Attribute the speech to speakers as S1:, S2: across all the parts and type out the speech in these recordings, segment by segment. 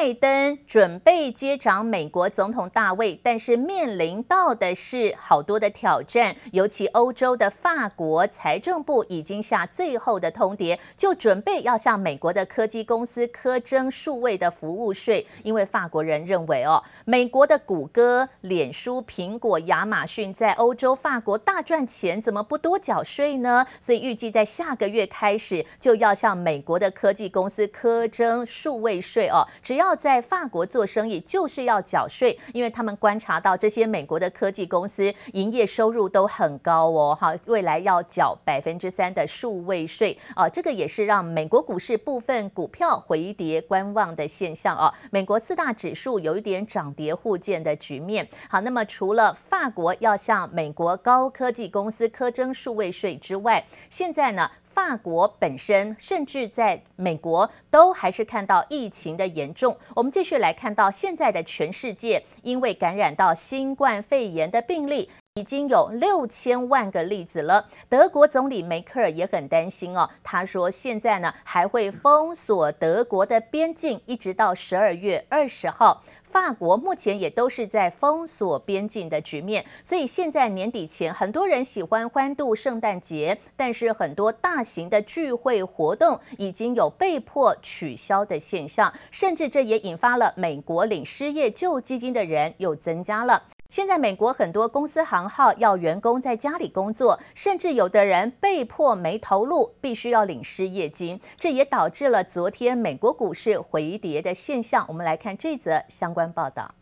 S1: 拜登准备接掌美国总统大位，但是面临到的是好多的挑战，尤其欧洲的法国财政部已经下最后的通牒，就准备要向美国的科技公司课征数位的服务税，因为法国人认为哦，美国的谷歌、脸书、苹果、亚马逊在欧洲、法国大赚钱，怎么不多缴税呢？所以预计在下个月开始就要向美国的科技公司课征数位税哦，只要在法国做生意，就是要缴税，因为他们观察到这些美国的科技公司营业收入都很高哦，哈，未来要缴百分之三的数位税啊，这个也是让美国股市部分股票回跌观望的现象哦。美国四大指数有一点涨跌互见的局面。好，那么除了法国要向美国高科技公司课征数位税之外，现在呢，法国本身，甚至在美国，都还是看到疫情的严重。我们继续来看到现在的全世界，因为感染到新冠肺炎的病例已经有六千万个例子了。德国总理梅克尔也很担心哦，他说现在呢还会封锁德国的边境，一直到十二月二十号。法国目前也都是在封锁边境的局面，所以现在年底前，很多人喜欢欢度圣诞节，但是很多大型的聚会活动已经有被迫取消的现象，甚至这也引发了美国领失业救济金的人又增加了。现在美国很多公司行号要员工在家里工作，甚至有的人被迫没投入，必须要领失业金，这也导致了昨天美国股市回跌的现象。我们来看这则相关报道。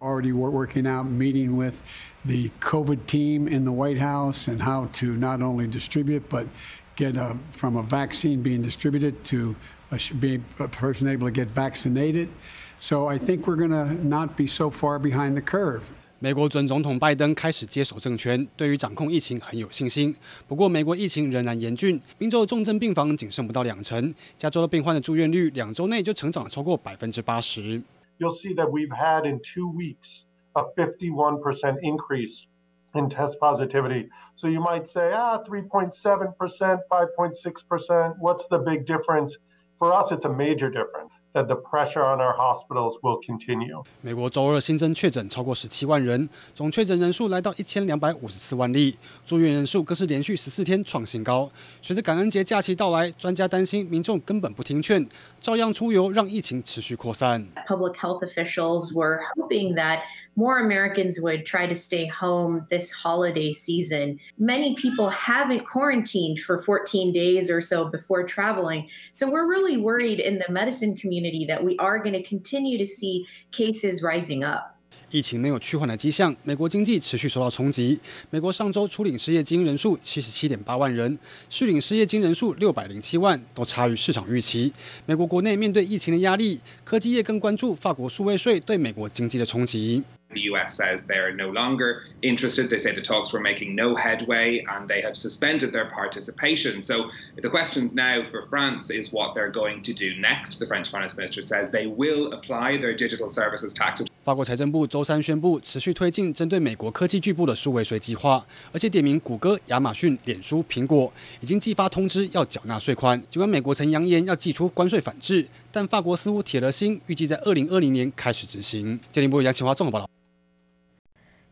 S2: Already working out, meeting with the COVID team in the White House and how to not only distribute but get a, from a vaccine being distributed to a, be a person able to get vaccinated. So I think we're going to not be so far behind the curve.
S3: 美国准总统拜登开始接手政权，对于掌控疫情很有信心。不过，美国疫情仍然严峻，宾州重症病房仅剩不到两成，加州的病患的住院率两周内就成长了超过百分之八十。
S4: You'll see that we've had in two weeks a 51% increase in test positivity. So you might say, ah, 3.7%, 5.6%, what's the big difference? For us, it's a major difference That the pressure on our hospitals will continue.
S3: 美国周二新增确诊超过十七万人，总确诊人数来到一千两百五十四万例，住院人数更是连续十四天创新高。随着感恩节假期到来，专家担心民众根本不听劝，照样出游，让疫情持续扩散。
S5: Public health officials were hoping that more Americans would try to stay home this holiday season. Many people haven't quarantined for 14 days or so before traveling, so we're really worried in the medicine community that we are going to continue to see cases rising up.
S3: 疫情没有趋缓的迹象，美国经济持续受到冲击。美国上周初领失业金人数七十七点八万人，续领失业金人数六百零七万，都差于市场预期。美国国内面对疫情的压力，科技业更关注法国数位税对美国经济的冲击。
S6: The U.S. says they're no longer interested. They say the talks were making no headway and they have suspended their participation. So the questions now for France is what they're going to do next. The French finance minister says they will apply their digital services tax.
S3: 法国财政部周三宣布，持续推进针对美国科技巨部的数位税计划，而且点名谷歌、亚马逊、脸书、苹果已经寄发通知要缴纳税款。尽管美国曾扬言要寄出关税反制，但法国似乎铁了心，预计在二零二零年开始执行。鉴定部杨启华综合报道。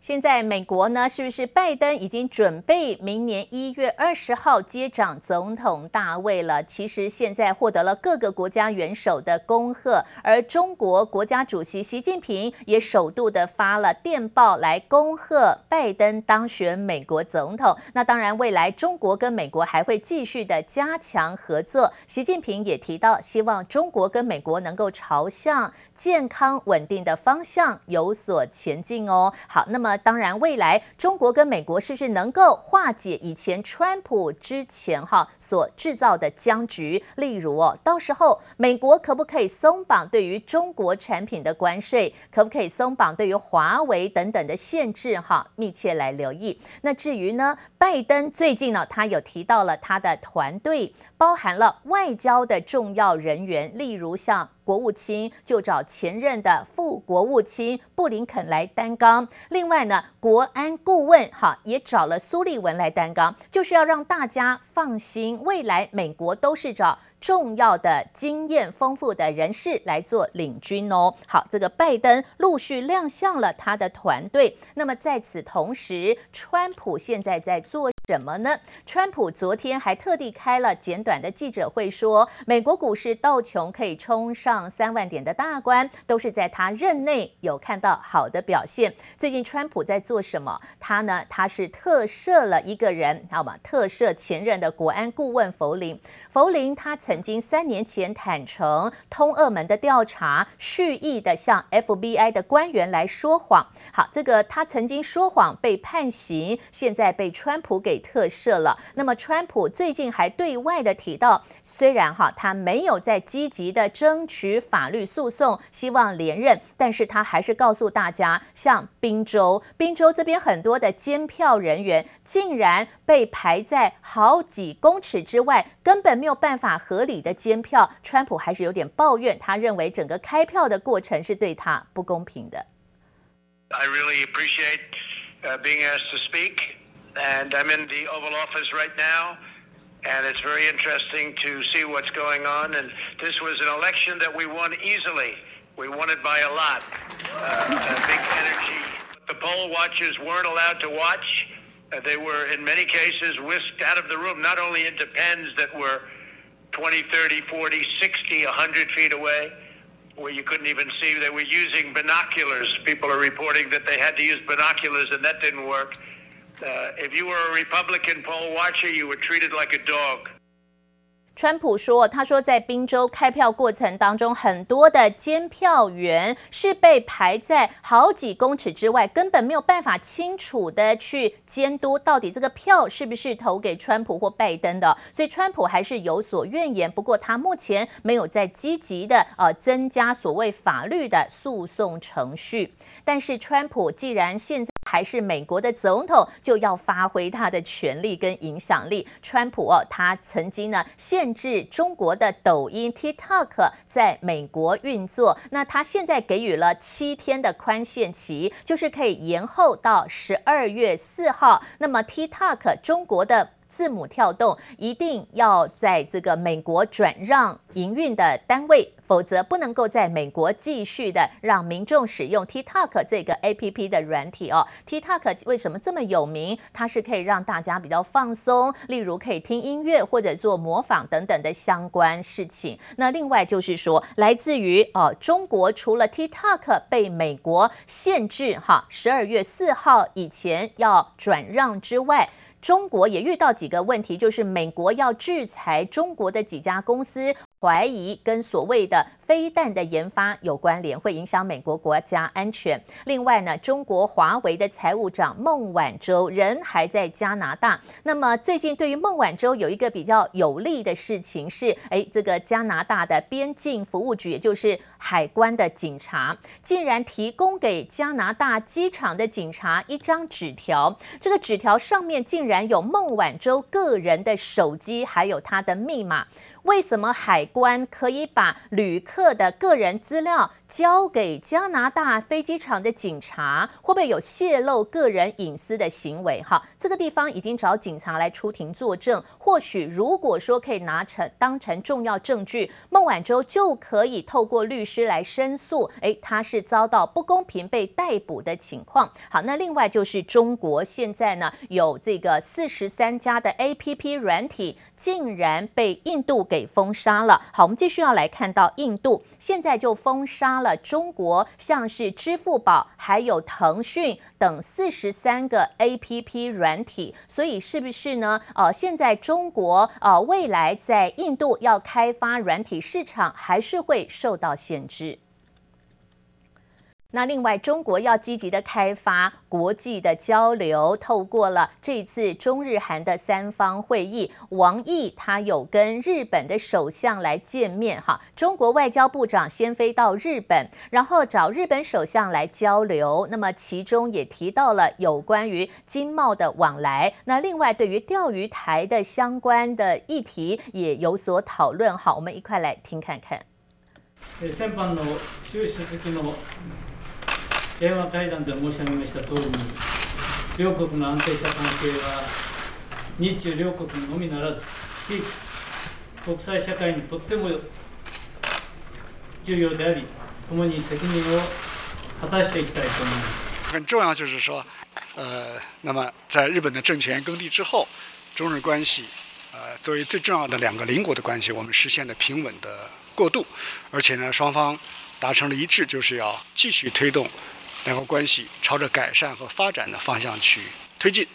S1: 现在美国呢，是不是拜登已经准备明年一月二十号接掌总统大位了？其实现在获得了各个国家元首的恭贺，而中国国家主席习近平也首度的发了电报来恭贺拜登当选美国总统。那当然，未来中国跟美国还会继续的加强合作。习近平也提到，希望中国跟美国能够朝向健康稳定的方向有所前进哦。好，那么。当然，未来中国跟美国是不是能够化解以前川普之前哈所制造的僵局？例如哦，到时候美国可不可以松绑对于中国产品的关税？可不可以松绑对于华为等等的限制？哈，密切来留意。那至于呢，拜登最近呢，他有提到了他的团队，包含了外交的重要人员，例如像。国务卿就找前任的副国务卿布林肯来担纲，另外呢，国安顾问哈也找了苏利文来担纲，就是要让大家放心，未来美国都是找重要的经验丰富的人士来做领军哦。好，这个拜登陆续亮相了他的团队。那么在此同时，川普现在在做什么呢？川普昨天还特地开了简短的记者会，说美国股市道琼可以冲上三万点的大关，都是在他任内有看到好的表现。最近川普在做什么？他呢？他是特赦了一个人，好吗？特赦前任的国安顾问弗林。弗林他曾经三年前坦承通俄门的调查，蓄意的向 FBI 的官员来说谎。好，这个他曾经说谎被判刑，现在被川普给。特赦了。那么，川普最近还对外的提到，虽然哈他没有在积极的争取法律诉讼，希望连任，但是他还是告诉大家，像宾州，宾州这边很多的监票人员竟然被排在好几公尺之外，根本没有办法合理的监票。川普还是有点抱怨，他认为整个开票的过程是对他不公平的。
S7: I really appreciate being asked to speak. And I'm in the Oval Office right now, and it's very interesting to see what's going on. And this was an election that we won easily. We won it by a lot. Uh, big energy. The poll watchers weren't allowed to watch. Uh, they were, in many cases, whisked out of the room, not only into pens that were 20, 30, 40, 60, 100 feet away, where you couldn't even see. They were using binoculars. People are reporting that they had to use binoculars, and that didn't work. If you were a Republican poll watcher, you were treated like a dog.
S1: 川普说：“他说，在宾州开票过程当中，很多的监票员是被排在好几公尺之外，根本没有办法清楚的去监督到底这个票是不是投给川普或拜登的。所以，川普还是有所怨言。不过，他目前没有在积极的呃增加所谓法律的诉讼程序。但是，川普既然现在还是美国的总统，就要发挥他的权力跟影响力。川普哦，他曾经呢限制中国的抖音 TikTok 在美国运作，那他现在给予了七天的宽限期，就是可以延后到十二月四号。那么 TikTok 中国的。字母跳动一定要在这个美国转让营运的单位，否则不能够在美国继续的让民众使用 TikTok 这个 APP 的软体哦。TikTok 为什么这么有名？它是可以让大家比较放松，例如可以听音乐或者做模仿等等的相关事情。那另外就是说，来自于哦中国，除了 TikTok 被美国限制哈，十二月四号以前要转让之外。中国也遇到几个问题，就是美国要制裁中国的几家公司。怀疑跟所谓的飞弹的研发有关联，会影响美国国家安全。另外呢，中国华为的财务长孟晚舟人还在加拿大。那么最近对于孟晚舟有一个比较有利的事情是，哎，这个加拿大的边境服务局，也就是海关的警察，竟然提供给加拿大机场的警察一张纸条。这个纸条上面竟然有孟晚舟个人的手机，还有他的密码。为什么海关可以把旅客的个人资料交给加拿大飞机场的警察？会不会有泄露个人隐私的行为？哈，这个地方已经找警察来出庭作证。或许如果说可以拿成当成重要证据，孟晚舟就可以透过律师来申诉。诶，他是遭到不公平被逮捕的情况。好，那另外就是中国现在呢有这个四十三家的 APP 软体竟然被印度给。给封杀了。好，我们继续要来看到印度现在就封杀了中国，像是支付宝还有腾讯等四十三个 APP 软体。所以是不是呢？呃，现在中国呃未来在印度要开发软体市场，还是会受到限制。那另外，中国要积极的开发国际的交流，透过了这次中日韩的三方会议，王毅他有跟日本的首相来见面哈。中国外交部长先飞到日本，然后找日本首相来交流。那么其中也提到了有关于经贸的往来。那另外对于钓鱼台的相关的议题也有所讨论。好，我们一块来听看看。
S8: 电话会谈で申し上げました通りに、両国の安定した関系は日中両国のみならず、地域国际社会にとっても重要であり、共に责任を果たしていきたいと思います。
S9: 很重要就是说，呃，那么在日本的政权更替之后，中日关系，呃，作为最重要的两个邻国的关系，我们实现了平稳的过渡，而且呢，双方达成了一致，就是要继续推动两国关系朝着改善和发展的方向去推进。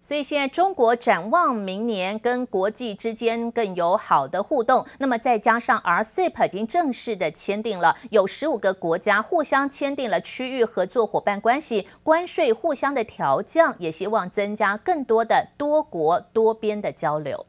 S1: 所以现在中国展望明年跟国际之间更友好的互动，那么再加上 RCEP 已经正式的签订了，有十五个国家互相签订了区域合作伙伴关系，关税互相的调降，也希望增加更多的多国多边的交流。